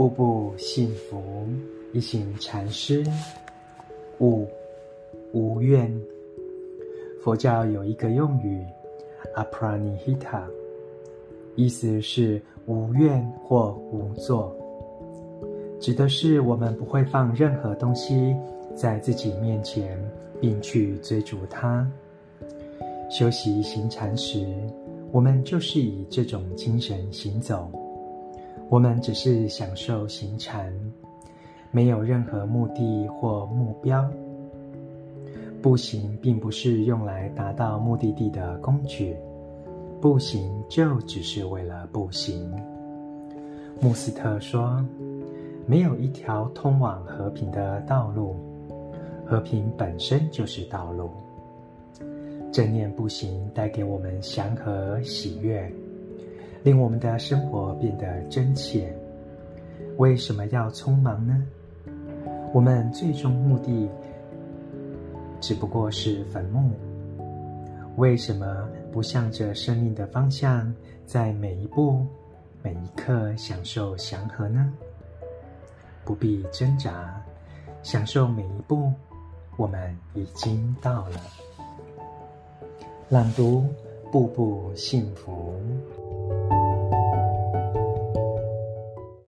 步步幸福，一行禅师。悟，无怨。佛教有一个用语，apranihita，意思是无怨或无作，指的是我们不会放任何东西在自己面前，并去追逐它。修习行禅时，我们就是以这种精神行走。我们只是享受行禅，没有任何目的或目标。步行并不是用来达到目的地的工具，步行就只是为了步行。穆斯特说：“没有一条通往和平的道路，和平本身就是道路。”正念步行带给我们祥和喜悦，令我们的生活变得真切。为什么要匆忙呢？我们最终目的只不过是坟墓。为什么不向着生命的方向，在每一步、每一刻享受祥和呢？不必挣扎，享受每一步，我们已经到了。朗读，步步幸福。